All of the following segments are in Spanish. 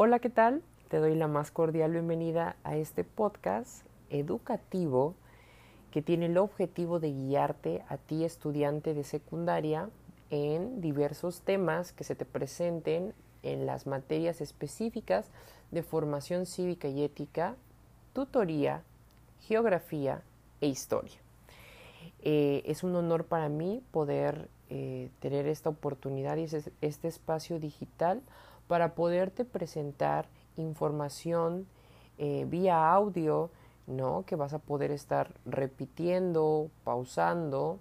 Hola, ¿qué tal? Te doy la más cordial bienvenida a este podcast educativo que tiene el objetivo de guiarte a ti estudiante de secundaria en diversos temas que se te presenten en las materias específicas de formación cívica y ética, tutoría, geografía e historia. Eh, es un honor para mí poder eh, tener esta oportunidad y este espacio digital para poderte presentar información eh, vía audio, ¿no? Que vas a poder estar repitiendo, pausando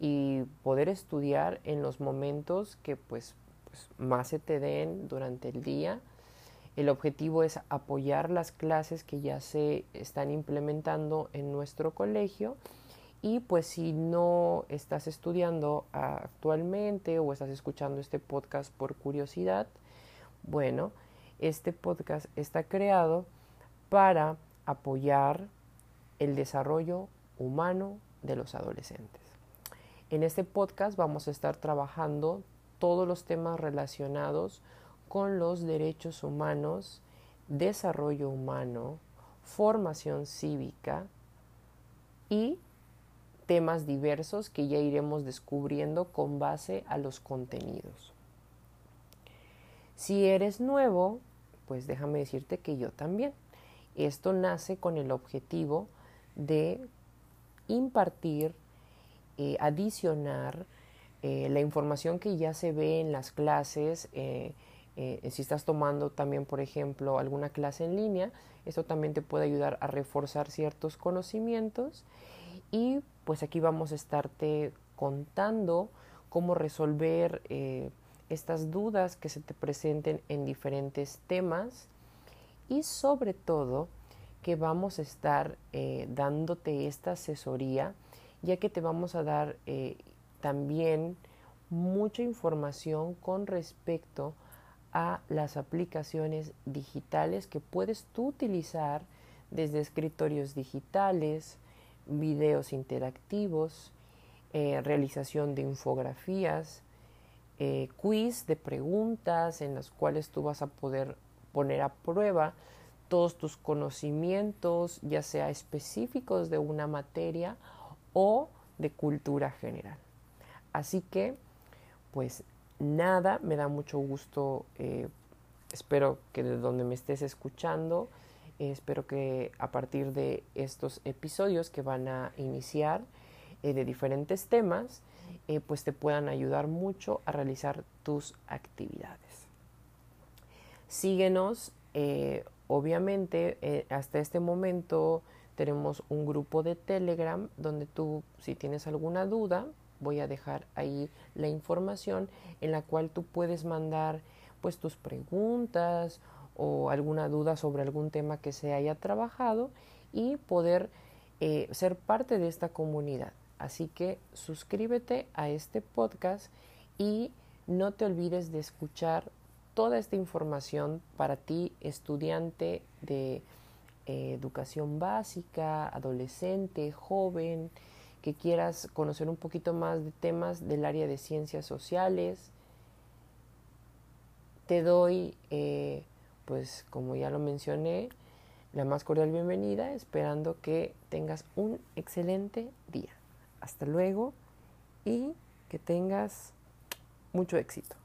y poder estudiar en los momentos que pues, pues, más se te den durante el día. El objetivo es apoyar las clases que ya se están implementando en nuestro colegio y pues si no estás estudiando actualmente o estás escuchando este podcast por curiosidad, bueno, este podcast está creado para apoyar el desarrollo humano de los adolescentes. En este podcast vamos a estar trabajando todos los temas relacionados con los derechos humanos, desarrollo humano, formación cívica y temas diversos que ya iremos descubriendo con base a los contenidos. Si eres nuevo, pues déjame decirte que yo también. Esto nace con el objetivo de impartir, eh, adicionar eh, la información que ya se ve en las clases. Eh, si estás tomando también, por ejemplo, alguna clase en línea, esto también te puede ayudar a reforzar ciertos conocimientos. Y pues aquí vamos a estarte contando cómo resolver estas dudas que se te presenten en diferentes temas y sobre todo que vamos a estar eh, dándote esta asesoría ya que te vamos a dar eh, también mucha información con respecto a las aplicaciones digitales que puedes tú utilizar desde escritorios digitales, videos interactivos, eh, realización de infografías, eh, quiz de preguntas en las cuales tú vas a poder poner a prueba todos tus conocimientos, ya sea específicos de una materia o de cultura general. Así que, pues nada, me da mucho gusto, eh, espero que de donde me estés escuchando, eh, espero que a partir de estos episodios que van a iniciar de diferentes temas, eh, pues te puedan ayudar mucho a realizar tus actividades. Síguenos, eh, obviamente eh, hasta este momento tenemos un grupo de Telegram donde tú si tienes alguna duda, voy a dejar ahí la información en la cual tú puedes mandar pues tus preguntas o alguna duda sobre algún tema que se haya trabajado y poder ser parte de esta comunidad. Así que suscríbete a este podcast y no te olvides de escuchar toda esta información para ti, estudiante de eh, educación básica, adolescente, joven, que quieras conocer un poquito más de temas del área de ciencias sociales. Te doy, eh, pues como ya lo mencioné, la más cordial bienvenida, esperando que tengas un excelente día. Hasta luego y que tengas mucho éxito.